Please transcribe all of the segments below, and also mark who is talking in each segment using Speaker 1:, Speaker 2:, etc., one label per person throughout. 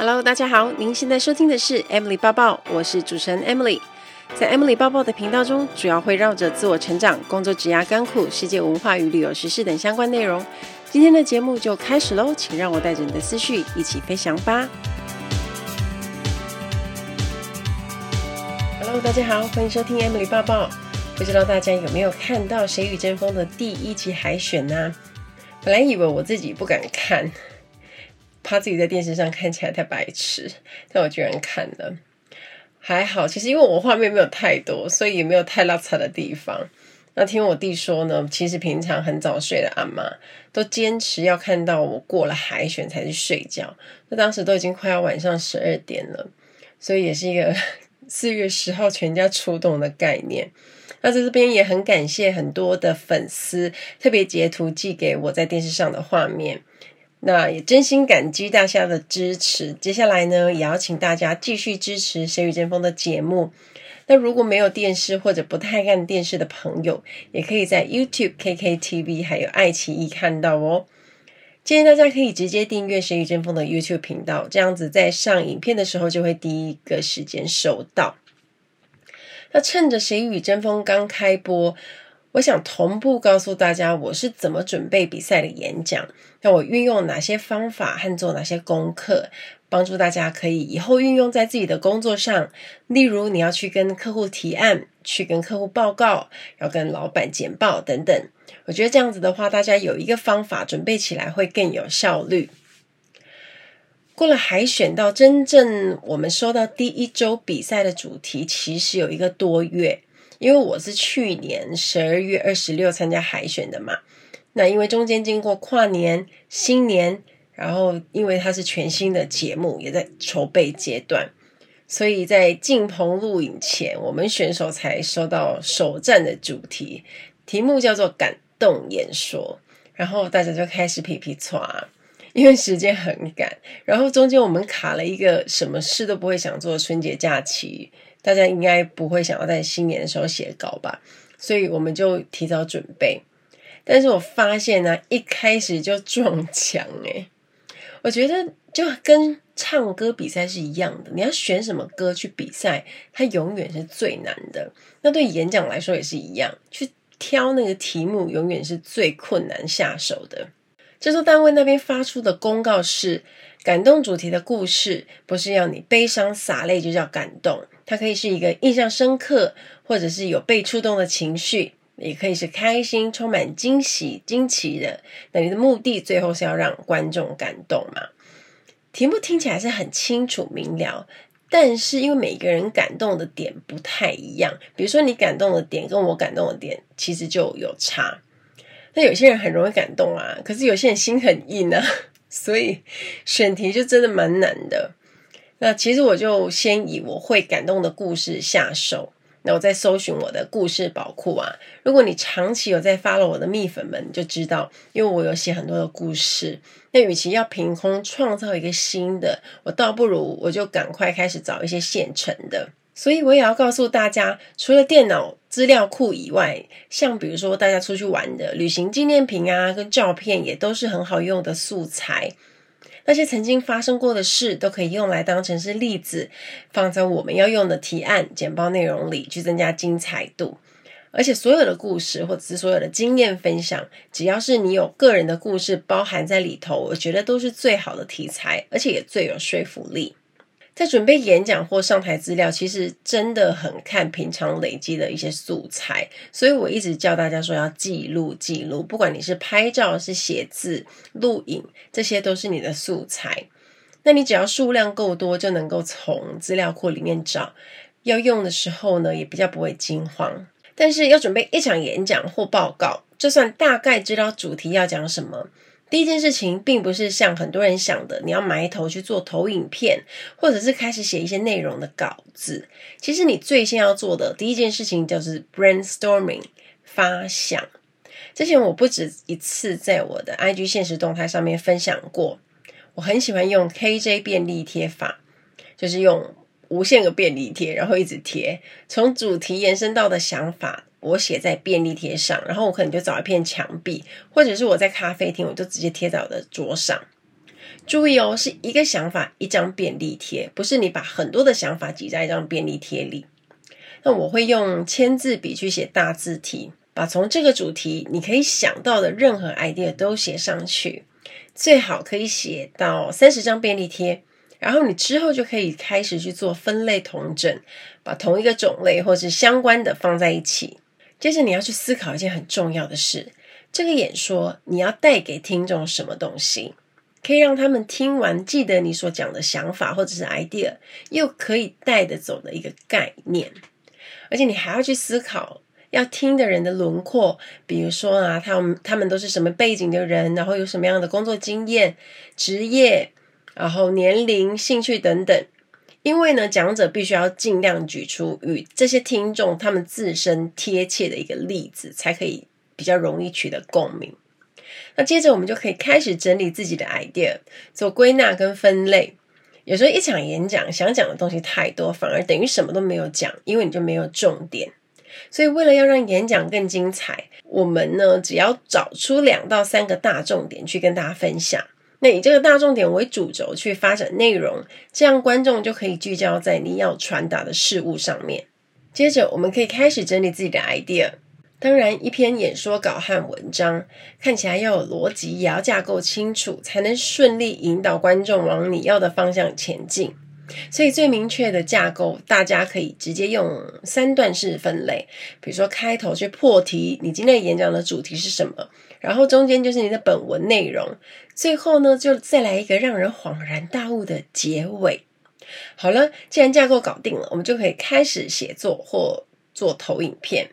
Speaker 1: Hello，大家好，您现在收听的是 Emily 抱抱，我是主持人 Emily。在 Emily 抱抱的频道中，主要会绕着自我成长、工作、职涯、甘苦、世界文化与旅游时事等相关内容。今天的节目就开始喽，请让我带着你的思绪一起飞翔吧。Hello，大家好，欢迎收听 Emily 抱抱。不知道大家有没有看到《谁与争锋》的第一期海选呢？本来以为我自己不敢看。怕自己在电视上看起来太白痴，但我居然看了，还好。其实因为我画面没有太多，所以也没有太落差的地方。那听我弟说呢，其实平常很早睡的阿妈都坚持要看到我过了海选才去睡觉。那当时都已经快要晚上十二点了，所以也是一个 四月十号全家出动的概念。那在这边也很感谢很多的粉丝特别截图寄给我在电视上的画面。那也真心感激大家的支持。接下来呢，也要请大家继续支持《谁与争锋》的节目。那如果没有电视或者不太看电视的朋友，也可以在 YouTube、KKTV 还有爱奇艺看到哦。建议大家可以直接订阅《谁与争锋》的 YouTube 频道，这样子在上影片的时候就会第一个时间收到。那趁着《谁与争锋》刚开播。我想同步告诉大家我是怎么准备比赛的演讲，那我运用哪些方法和做哪些功课，帮助大家可以以后运用在自己的工作上。例如，你要去跟客户提案，去跟客户报告，要跟老板简报等等。我觉得这样子的话，大家有一个方法准备起来会更有效率。过了海选到真正我们收到第一周比赛的主题，其实有一个多月。因为我是去年十二月二十六参加海选的嘛，那因为中间经过跨年、新年，然后因为它是全新的节目，也在筹备阶段，所以在进棚录影前，我们选手才收到首战的主题，题目叫做感动演说，然后大家就开始皮皮剉，因为时间很赶，然后中间我们卡了一个什么事都不会想做春节假期。大家应该不会想要在新年的时候写稿吧，所以我们就提早准备。但是我发现呢、一开始就撞墙诶，我觉得就跟唱歌比赛是一样的，你要选什么歌去比赛，它永远是最难的。那对演讲来说也是一样，去挑那个题目永远是最困难下手的。制作单位那边发出的公告是：感动主题的故事不是要你悲伤洒泪就叫感动。它可以是一个印象深刻，或者是有被触动的情绪，也可以是开心、充满惊喜、惊奇的。那你的目的最后是要让观众感动嘛？题目听起来是很清楚明了，但是因为每个人感动的点不太一样，比如说你感动的点跟我感动的点其实就有差。那有些人很容易感动啊，可是有些人心很硬啊，所以选题就真的蛮难的。那其实我就先以我会感动的故事下手，那我再搜寻我的故事宝库啊。如果你长期有在 follow 我的蜜粉们，就知道，因为我有写很多的故事。那与其要凭空创造一个新的，我倒不如我就赶快开始找一些现成的。所以我也要告诉大家，除了电脑资料库以外，像比如说大家出去玩的旅行纪念品啊，跟照片也都是很好用的素材。那些曾经发生过的事，都可以用来当成是例子，放在我们要用的提案简报内容里，去增加精彩度。而且所有的故事，或者是所有的经验分享，只要是你有个人的故事包含在里头，我觉得都是最好的题材，而且也最有说服力。在准备演讲或上台资料，其实真的很看平常累积的一些素材，所以我一直教大家说要记录记录，不管你是拍照、是写字、录影，这些都是你的素材。那你只要数量够多，就能够从资料库里面找，要用的时候呢，也比较不会惊慌。但是要准备一场演讲或报告，就算大概知道主题要讲什么。第一件事情，并不是像很多人想的，你要埋头去做投影片，或者是开始写一些内容的稿子。其实你最先要做的第一件事情就是 brainstorming 发想。之前我不止一次在我的 IG 现实动态上面分享过，我很喜欢用 KJ 便利贴法，就是用无限个便利贴，然后一直贴，从主题延伸到的想法。我写在便利贴上，然后我可能就找一片墙壁，或者是我在咖啡厅，我就直接贴在我的桌上。注意哦，是一个想法一张便利贴，不是你把很多的想法挤在一张便利贴里。那我会用签字笔去写大字体，把从这个主题你可以想到的任何 idea 都写上去，最好可以写到三十张便利贴。然后你之后就可以开始去做分类统整，把同一个种类或是相关的放在一起。接着你要去思考一件很重要的事：这个演说你要带给听众什么东西，可以让他们听完记得你所讲的想法或者是 idea，又可以带得走的一个概念。而且你还要去思考要听的人的轮廓，比如说啊，他们他们都是什么背景的人，然后有什么样的工作经验、职业。然后年龄、兴趣等等，因为呢，讲者必须要尽量举出与这些听众他们自身贴切的一个例子，才可以比较容易取得共鸣。那接着我们就可以开始整理自己的 idea，做归纳跟分类。有时候一场演讲想讲的东西太多，反而等于什么都没有讲，因为你就没有重点。所以为了要让演讲更精彩，我们呢，只要找出两到三个大重点去跟大家分享。那以这个大重点为主轴去发展内容，这样观众就可以聚焦在你要传达的事物上面。接着，我们可以开始整理自己的 idea。当然，一篇演说稿和文章看起来要有逻辑，也要架构清楚，才能顺利引导观众往你要的方向前进。所以，最明确的架构，大家可以直接用三段式分类。比如说，开头去破题，你今天演讲的主题是什么？然后中间就是你的本文内容，最后呢，就再来一个让人恍然大悟的结尾。好了，既然架构搞定了，我们就可以开始写作或做投影片。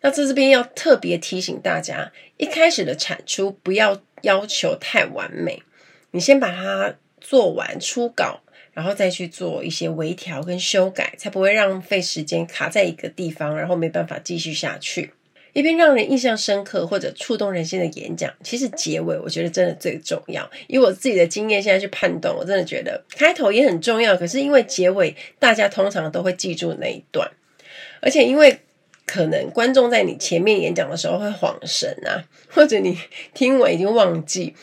Speaker 1: 那在这边要特别提醒大家，一开始的产出不要要求太完美，你先把它做完初稿，然后再去做一些微调跟修改，才不会浪费时间卡在一个地方，然后没办法继续下去。一篇让人印象深刻或者触动人心的演讲，其实结尾我觉得真的最重要。以我自己的经验，现在去判断，我真的觉得开头也很重要。可是因为结尾，大家通常都会记住那一段，而且因为可能观众在你前面演讲的时候会恍神啊，或者你听完已经忘记，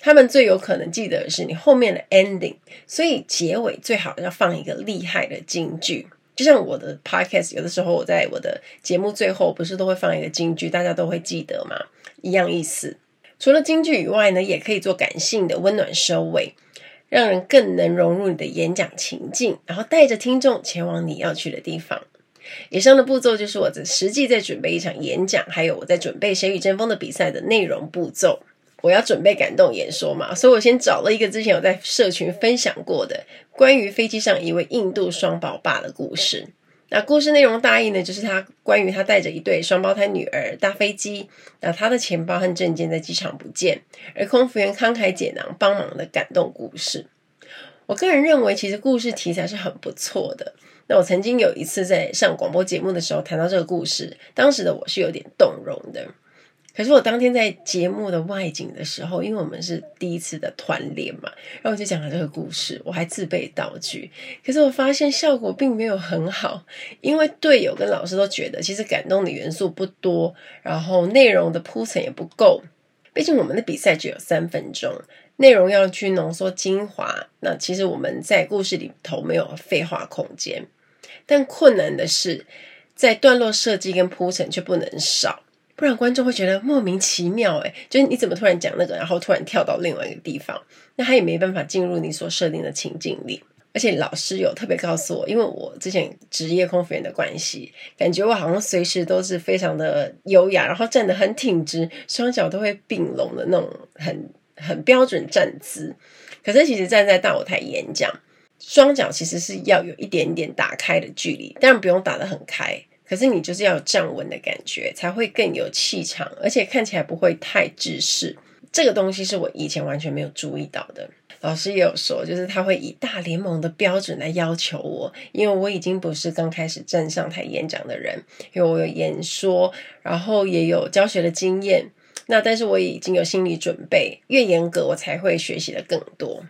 Speaker 1: 他们最有可能记得的是你后面的 ending。所以结尾最好要放一个厉害的金句。就像我的 podcast，有的时候我在我的节目最后不是都会放一个金句，大家都会记得嘛？一样意思。除了金句以外呢，也可以做感性的温暖收尾，让人更能融入你的演讲情境，然后带着听众前往你要去的地方。以上的步骤就是我在实际在准备一场演讲，还有我在准备《谁与争锋》的比赛的内容步骤。我要准备感动演说嘛，所以我先找了一个之前有在社群分享过的关于飞机上一位印度双宝爸的故事。那故事内容大意呢，就是他关于他带着一对双胞胎女儿搭飞机，那他的钱包和证件在机场不见，而空服员慷慨解囊帮忙的感动故事。我个人认为，其实故事题材是很不错的。那我曾经有一次在上广播节目的时候谈到这个故事，当时的我是有点动容的。可是我当天在节目的外景的时候，因为我们是第一次的团练嘛，然后我就讲了这个故事，我还自备道具。可是我发现效果并没有很好，因为队友跟老师都觉得其实感动的元素不多，然后内容的铺陈也不够。毕竟我们的比赛只有三分钟，内容要去浓缩精华，那其实我们在故事里头没有废话空间。但困难的是，在段落设计跟铺陈却不能少。不然观众会觉得莫名其妙，诶，就是你怎么突然讲那个，然后突然跳到另外一个地方，那他也没办法进入你所设定的情境里。而且老师有特别告诉我，因为我之前职业空服员的关系，感觉我好像随时都是非常的优雅，然后站得很挺直，双脚都会并拢的那种很很标准站姿。可是其实站在大舞台演讲，双脚其实是要有一点点打开的距离，当然不用打得很开。可是你就是要有站稳的感觉，才会更有气场，而且看起来不会太制式。这个东西是我以前完全没有注意到的。老师也有说，就是他会以大联盟的标准来要求我，因为我已经不是刚开始站上台演讲的人，因为我有演说，然后也有教学的经验。那但是我已经有心理准备，越严格我才会学习的更多。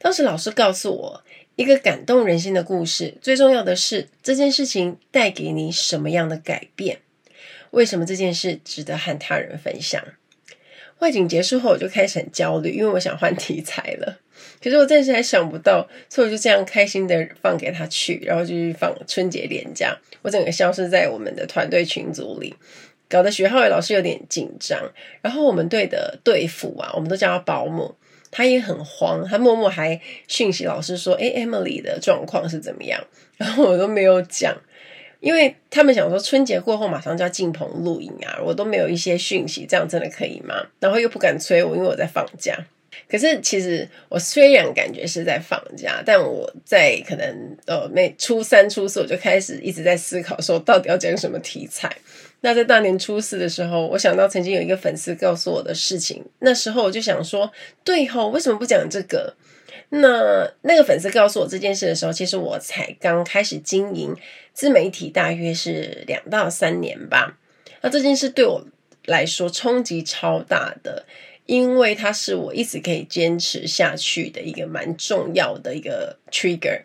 Speaker 1: 当时老师告诉我，一个感动人心的故事，最重要的是这件事情带给你什么样的改变？为什么这件事值得和他人分享？外景结束后，我就开始很焦虑，因为我想换题材了。可是我暂时还想不到，所以我就这样开心的放给他去，然后就去放春节连假。我整个消失在我们的团队群组里，搞得徐浩伟老师有点紧张。然后我们队的队辅啊，我们都叫他保姆，他也很慌，他默默还讯息老师说：“诶，Emily 的状况是怎么样？” 然后我都没有讲。因为他们想说春节过后马上就要进棚录影啊，我都没有一些讯息，这样真的可以吗？然后又不敢催我，因为我在放假。可是其实我虽然感觉是在放假，但我在可能呃没初三初四我就开始一直在思考说到底要讲什么题材。那在大年初四的时候，我想到曾经有一个粉丝告诉我的事情，那时候我就想说，对吼，为什么不讲这个？那那个粉丝告诉我这件事的时候，其实我才刚开始经营自媒体，大约是两到三年吧。那这件事对我来说冲击超大的，因为它是我一直可以坚持下去的一个蛮重要的一个 trigger。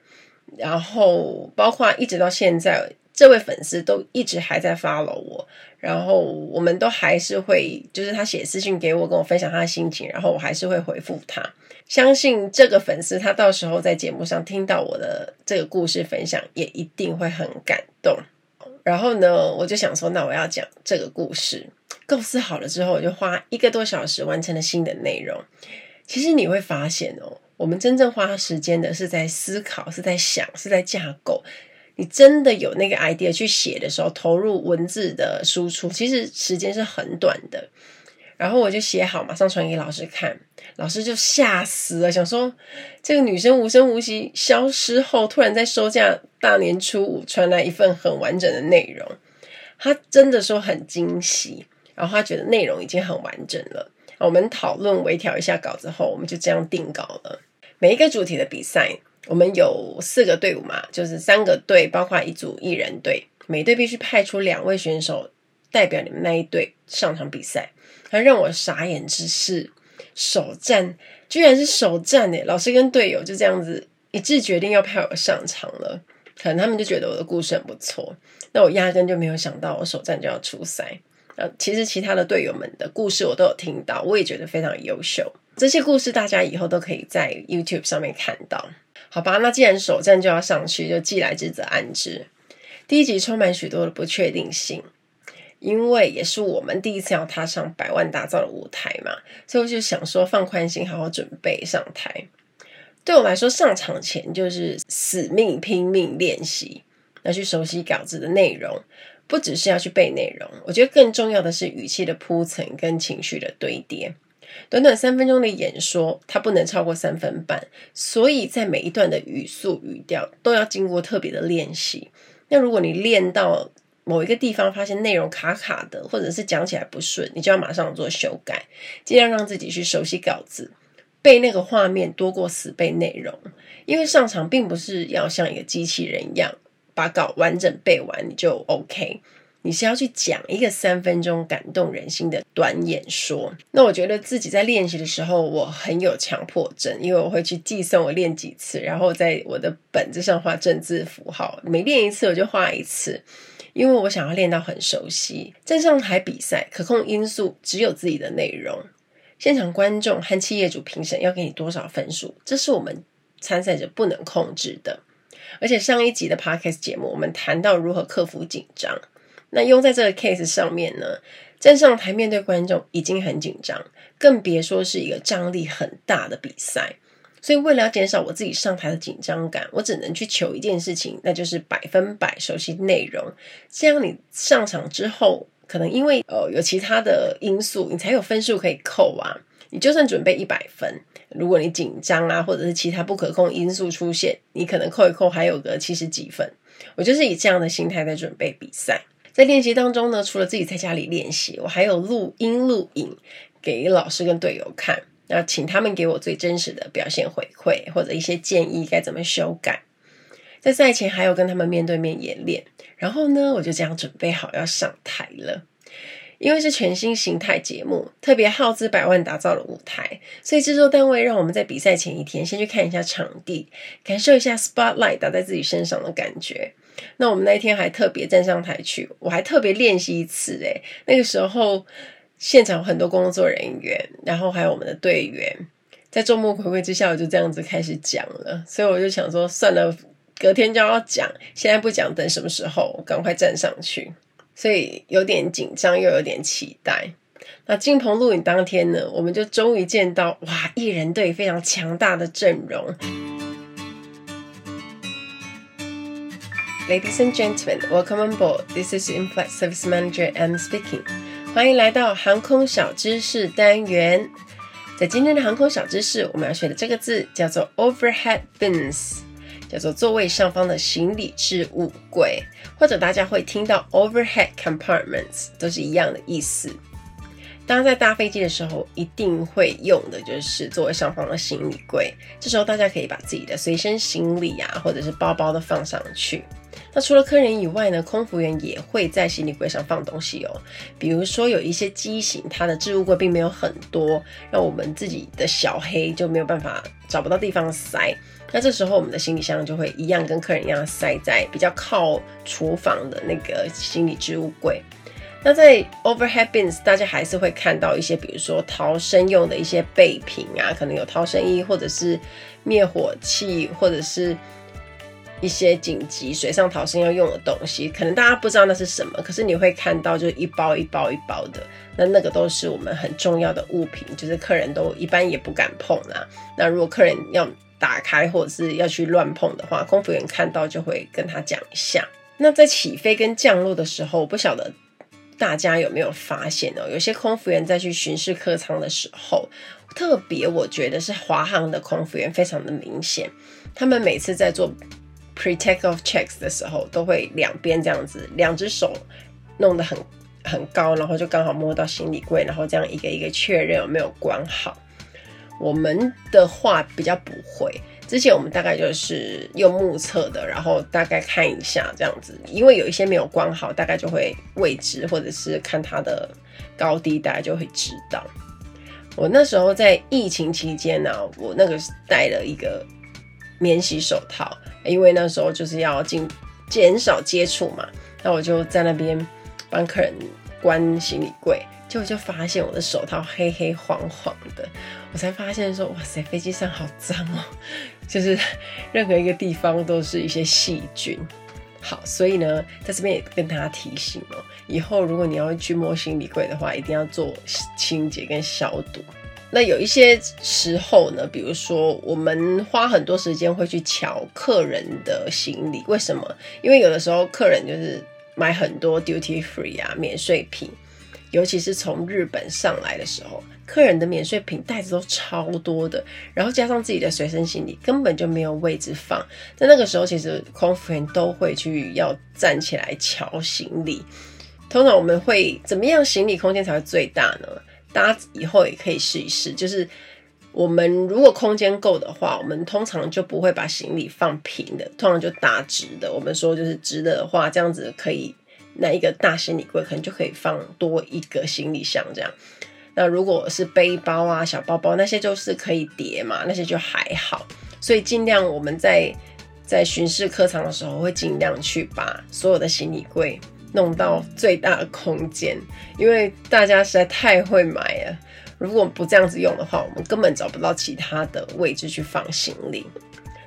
Speaker 1: 然后包括一直到现在，这位粉丝都一直还在 follow 我，然后我们都还是会，就是他写私信给我，跟我分享他的心情，然后我还是会回复他。相信这个粉丝，他到时候在节目上听到我的这个故事分享，也一定会很感动。然后呢，我就想说，那我要讲这个故事，构思好了之后，我就花一个多小时完成了新的内容。其实你会发现哦，我们真正花时间的是在思考，是在想，是在架构。你真的有那个 idea 去写的时候，投入文字的输出，其实时间是很短的。然后我就写好，马上传给老师看，老师就吓死了，想说这个女生无声无息消失后，突然在收假大年初五传来一份很完整的内容，他真的说很惊喜，然后他觉得内容已经很完整了。我们讨论微调一下稿子后，我们就这样定稿了。每一个主题的比赛，我们有四个队伍嘛，就是三个队，包括一组一人队，每队必须派出两位选手代表你们那一队上场比赛。而让我傻眼之是，首战居然是首战诶！老师跟队友就这样子一致决定要派我上场了，可能他们就觉得我的故事很不错。那我压根就没有想到我首战就要出赛。呃，其实其他的队友们的故事我都有听到，我也觉得非常优秀。这些故事大家以后都可以在 YouTube 上面看到，好吧？那既然首战就要上去，就既来之则安之。第一集充满许多的不确定性。因为也是我们第一次要踏上百万打造的舞台嘛，所以我就想说放宽心，好好准备上台。对我来说，上场前就是死命拼命练习，要去熟悉稿子的内容，不只是要去背内容。我觉得更重要的是语气的铺陈跟情绪的堆叠。短短三分钟的演说，它不能超过三分半，所以在每一段的语速语调都要经过特别的练习。那如果你练到，某一个地方发现内容卡卡的，或者是讲起来不顺，你就要马上做修改，尽量让自己去熟悉稿子，背那个画面多过死背内容。因为上场并不是要像一个机器人一样把稿完整背完你就 OK，你是要去讲一个三分钟感动人心的短演说。那我觉得自己在练习的时候，我很有强迫症，因为我会去计算我练几次，然后在我的本子上画正字符号，每练一次我就画一次。因为我想要练到很熟悉，站上台比赛，可控因素只有自己的内容。现场观众和企业主评审要给你多少分数，这是我们参赛者不能控制的。而且上一集的 Podcast 节目，我们谈到如何克服紧张。那用在这个 case 上面呢，站上台面对观众已经很紧张，更别说是一个张力很大的比赛。所以，为了要减少我自己上台的紧张感，我只能去求一件事情，那就是百分百熟悉内容。这样你上场之后，可能因为呃有其他的因素，你才有分数可以扣啊。你就算准备一百分，如果你紧张啊，或者是其他不可控因素出现，你可能扣一扣还有个七十几分。我就是以这样的心态在准备比赛。在练习当中呢，除了自己在家里练习，我还有录音录影给老师跟队友看。那请他们给我最真实的表现回馈，或者一些建议该怎么修改。在赛前还有跟他们面对面演练，然后呢，我就这样准备好要上台了。因为是全新形态节目，特别耗资百万打造的舞台，所以制作单位让我们在比赛前一天先去看一下场地，感受一下 spotlight 打在自己身上的感觉。那我们那一天还特别站上台去，我还特别练习一次诶，那个时候。现场很多工作人员，然后还有我们的队员，在众目睽睽之下，我就这样子开始讲了。所以我就想说，算了，隔天就要讲，现在不讲，等什么时候赶快站上去。所以有点紧张，又有点期待。那金鹏录影当天呢，我们就终于见到哇，艺人队非常强大的阵容。Ladies and gentlemen, welcome on board. This is In-Flight Service Manager. I'm speaking. 欢迎来到航空小知识单元。在今天的航空小知识，我们要学的这个字叫做 overhead bins，叫做座位上方的行李置物柜，或者大家会听到 overhead compartments，都是一样的意思。大家在搭飞机的时候，一定会用的就是座位上方的行李柜。这时候大家可以把自己的随身行李啊，或者是包包都放上去。那除了客人以外呢，空服员也会在行李柜上放东西哦。比如说有一些机型，它的置物柜并没有很多，让我们自己的小黑就没有办法找不到地方塞。那这时候我们的行李箱就会一样跟客人一样塞在比较靠厨房的那个行李置物柜。那在 overhead bins，大家还是会看到一些，比如说逃生用的一些备品啊，可能有逃生衣，或者是灭火器，或者是一些紧急水上逃生要用的东西。可能大家不知道那是什么，可是你会看到，就是一包一包一包的，那那个都是我们很重要的物品，就是客人都一般也不敢碰啦。那如果客人要打开或者是要去乱碰的话，空服员看到就会跟他讲一下。那在起飞跟降落的时候，我不晓得。大家有没有发现哦？有些空服员在去巡视客舱的时候，特别我觉得是华航的空服员非常的明显。他们每次在做 pre-takeoff checks 的时候，都会两边这样子，两只手弄得很很高，然后就刚好摸到行李柜，然后这样一个一个确认有没有关好。我们的话比较不会。之前我们大概就是用目测的，然后大概看一下这样子，因为有一些没有关好，大概就会未知，或者是看它的高低，大家就会知道。我那时候在疫情期间呢、我那个是戴了一个免洗手套，因为那时候就是要进减少接触嘛，那我就在那边帮客人关行李柜。结果就发现我的手套黑黑黄黄的，我才发现说，哇塞，飞机上好脏哦，就是任何一个地方都是一些细菌。好，所以呢，在这边也跟大家提醒哦，以后如果你要去摸行李柜的话，一定要做清洁跟消毒。那有一些时候呢，比如说我们花很多时间会去瞧客人的行李，为什么？因为有的时候客人就是买很多 duty free 啊，免税品。尤其是从日本上来的时候，客人的免税品袋子都超多的，然后加上自己的随身行李，根本就没有位置放。在那个时候，其实空服员都会去要站起来瞧行李。通常我们会怎么样行李空间才会最大呢？大家以后也可以试一试，就是我们如果空间够的话，我们通常就不会把行李放平的，通常就打直的。我们说就是直的的话，这样子可以。那一个大行李柜可能就可以放多一个行李箱这样。那如果是背包啊、小包包那些就是可以叠嘛，那些就还好。所以尽量我们在在巡视客舱的时候，会尽量去把所有的行李柜弄到最大的空间，因为大家实在太会买了。如果不这样子用的话，我们根本找不到其他的位置去放行李。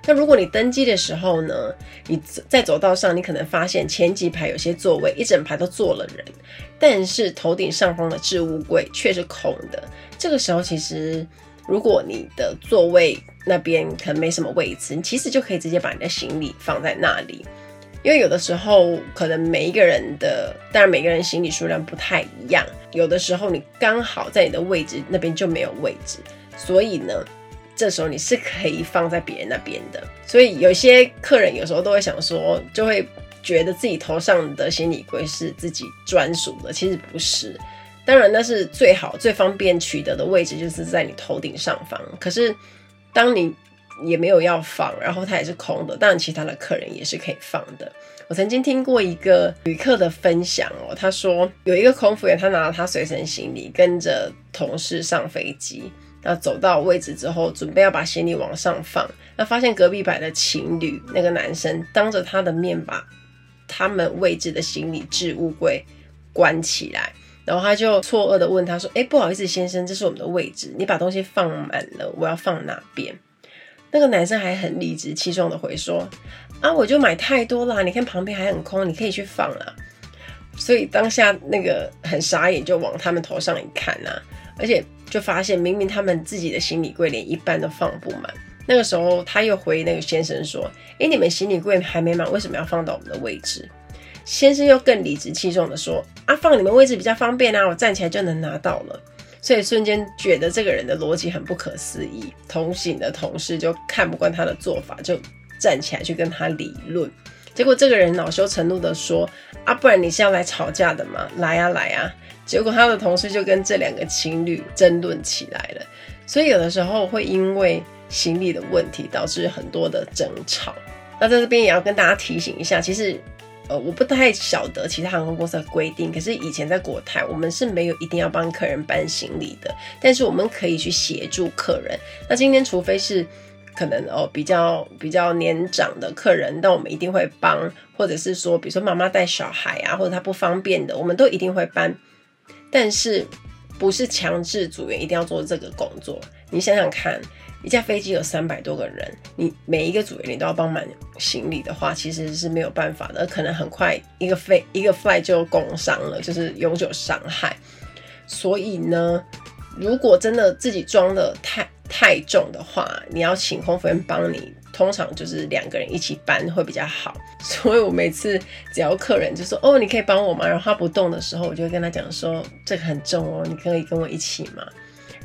Speaker 1: 那如果你登机的时候呢，你在走道上，你可能发现前几排有些座位一整排都坐了人，但是头顶上方的置物柜却是空的。这个时候，其实如果你的座位那边可能没什么位置，你其实就可以直接把你的行李放在那里。因为有的时候可能每一个人的，当然每个人行李数量不太一样，有的时候你刚好在你的位置那边就没有位置，所以呢。这时候你是可以放在别人那边的，所以有些客人有时候都会想说，就会觉得自己头上的行李柜是自己专属的，其实不是。当然那是最好、最方便取得的位置，就是在你头顶上方。可是当你也没有要放，然后它也是空的，当然其他的客人也是可以放的。我曾经听过一个旅客的分享哦，他说有一个空服员，他拿了他随身行李，跟着同事上飞机。那走到位置之后，准备要把行李往上放，那发现隔壁排的情侣那个男生当着他的面把他们位置的行李置物柜关起来，然后他就错愕的问他说：“哎，不好意思，先生，这是我们的位置，你把东西放满了，我要放哪边？”那个男生还很理直气壮的回说：“啊，我就买太多了，你看旁边还很空，你可以去放了。”所以当下那个很傻眼，就往他们头上一看啊，而且就发现明明他们自己的行李柜连一半都放不满。那个时候他又回那个先生说：“哎，你们行李柜还没满，为什么要放到我们的位置？”先生又更理直气壮的说：“啊，放你们位置比较方便啊，我站起来就能拿到了。”所以瞬间觉得这个人的逻辑很不可思议。同行的同事就看不惯他的做法，就站起来去跟他理论。结果这个人恼羞成怒的说：“啊，不然你是要来吵架的吗？来呀，来呀！”结果他的同事就跟这两个情侣争论起来了。所以有的时候会因为行李的问题导致很多的争吵。那在这边也要跟大家提醒一下，其实呃，我不太晓得其他航空公司的规定，可是以前在国泰我们是没有一定要帮客人搬行李的，但是我们可以去协助客人。那今天除非是。可能哦，比较比较年长的客人，那我们一定会帮，或者是说，比如说妈妈带小孩啊，或者他不方便的，我们都一定会搬。但是不是强制组员一定要做这个工作？你想想看，一架飞机有三百多个人，你每一个组员你都要帮忙行李的话，其实是没有办法的，可能很快一个飞一个 fly 就工伤了，就是永久伤害。所以呢，如果真的自己装的太太重的话，你要请空服员帮你，通常就是两个人一起搬会比较好。所以我每次只要客人就说：“哦，你可以帮我吗？”然后他不动的时候，我就跟他讲说：“这个很重哦，你可以跟我一起吗？”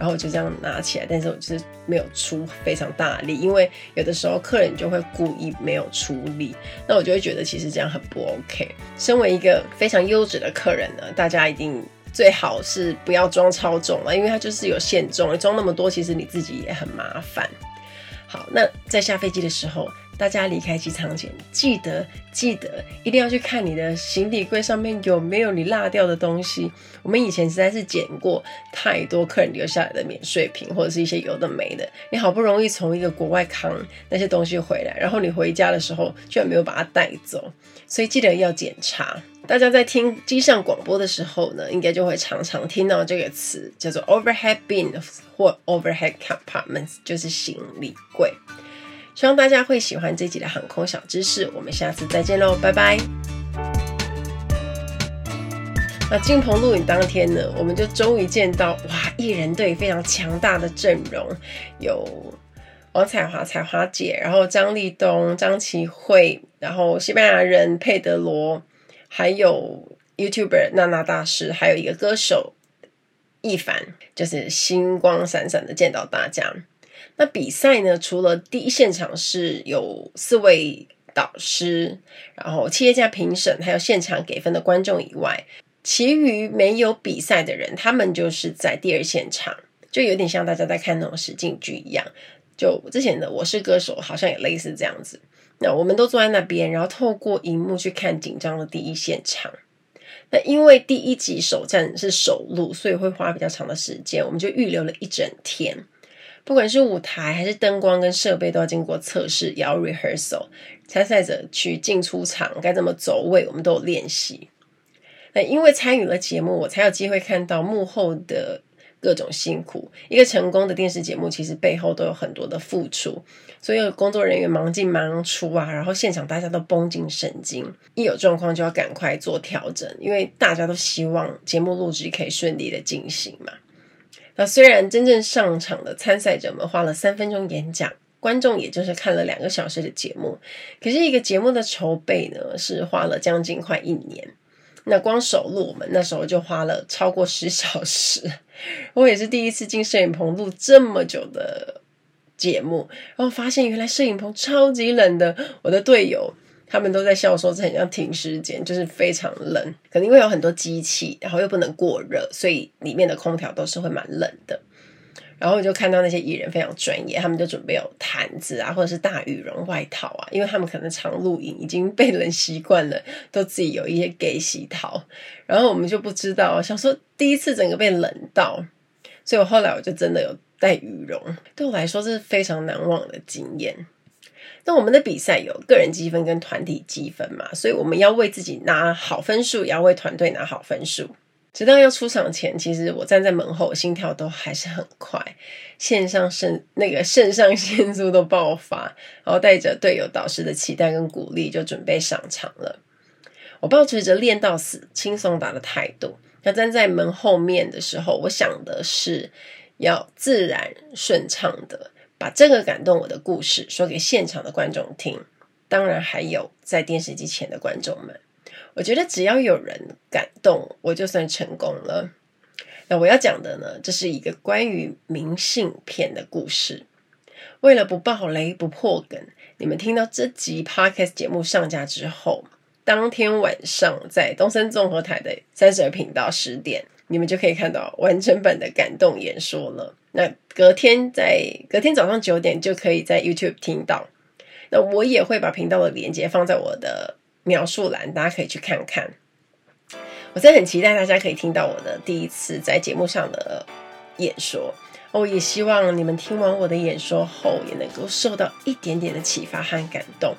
Speaker 1: 然后我就这样拿起来，但是我就是没有出非常大力，因为有的时候客人就会故意没有出力，那我就会觉得其实这样很不 OK。身为一个非常优质的客人呢，大家一定。最好是不要装超重了，因为它就是有限重，你装那么多，其实你自己也很麻烦。好，那在下飞机的时候，大家离开机场前，记得记得一定要去看你的行李柜上面有没有你落掉的东西。我们以前实在是捡过太多客人留下来的免税品，或者是一些有的没的。你好不容易从一个国外扛那些东西回来，然后你回家的时候居然没有把它带走，所以记得要检查。大家在听机上广播的时候呢，应该就会常常听到这个词，叫做 overhead bin 或 overhead compartments，就是行李柜。希望大家会喜欢这集的航空小知识，我们下次再见喽，拜拜。那进棚录影当天呢，我们就终于见到哇，艺人队非常强大的阵容，有王彩华、彩华姐，然后张立东、张琪慧，然后西班牙人佩德罗。还有 YouTuber 娜娜大师，还有一个歌手一凡，就是星光闪闪的见到大家。那比赛呢，除了第一现场是有四位导师，然后企业家评审，还有现场给分的观众以外，其余没有比赛的人，他们就是在第二现场，就有点像大家在看那种实境剧一样。就之前的《我是歌手》好像也类似这样子。那我们都坐在那边，然后透过荧幕去看紧张的第一现场。那因为第一集首战是首录，所以会花比较长的时间，我们就预留了一整天。不管是舞台还是灯光跟设备，都要经过测试，也要 rehearsal。参赛者去进出场该怎么走位，我们都有练习。那因为参与了节目，我才有机会看到幕后的。各种辛苦，一个成功的电视节目其实背后都有很多的付出，所有工作人员忙进忙出啊，然后现场大家都绷紧神经，一有状况就要赶快做调整，因为大家都希望节目录制可以顺利的进行嘛。那虽然真正上场的参赛者们花了三分钟演讲，观众也就是看了两个小时的节目，可是一个节目的筹备呢，是花了将近快一年。那光首录，我们那时候就花了超过十小时。我也是第一次进摄影棚录这么久的节目，然后发现原来摄影棚超级冷的。我的队友他们都在笑说，这很像停尸间，就是非常冷。可能因为有很多机器，然后又不能过热，所以里面的空调都是会蛮冷的。然后我就看到那些艺人非常专业，他们就准备有毯子啊，或者是大羽绒外套啊，因为他们可能常录影，已经被冷习惯了，都自己有一些给洗套。然后我们就不知道，想说第一次整个被冷到，所以我后来我就真的有带羽绒。对我来说这是非常难忘的经验。那我们的比赛有个人积分跟团体积分嘛，所以我们要为自己拿好分数，也要为团队拿好分数。直到要出场前，其实我站在门后，心跳都还是很快，线上肾那个肾上腺素都爆发，然后带着队友导师的期待跟鼓励，就准备上场了。我抱持着练到死、轻松打的态度。那站在门后面的时候，我想的是要自然顺畅的把这个感动我的故事说给现场的观众听，当然还有在电视机前的观众们。我觉得只要有人感动，我就算成功了。那我要讲的呢，这是一个关于明信片的故事。为了不爆雷、不破梗，你们听到这集 Podcast 节目上架之后，当天晚上在东森综合台的三十二频道十点，你们就可以看到完整版的感动演说了。那隔天在隔天早上九点就可以在 YouTube 听到。那我也会把频道的链接放在我的。描述栏，大家可以去看看。我真的很期待大家可以听到我的第一次在节目上的演说。我也希望你们听完我的演说后，也能够受到一点点的启发和感动。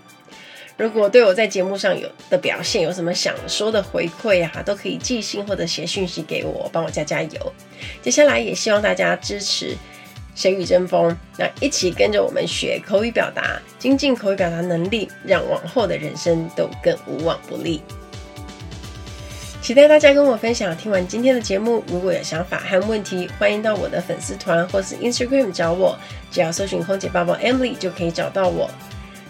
Speaker 1: 如果对我在节目上有的表现有什么想说的回馈啊，都可以寄信或者写讯息给我，帮我加加油。接下来也希望大家支持。谁与争锋？那一起跟着我们学口语表达，精进口语表达能力，让往后的人生都更无往不利。期待大家跟我分享。听完今天的节目，如果有想法和问题，欢迎到我的粉丝团或是 Instagram 找我，只要搜寻空姐报报 Emily 就可以找到我。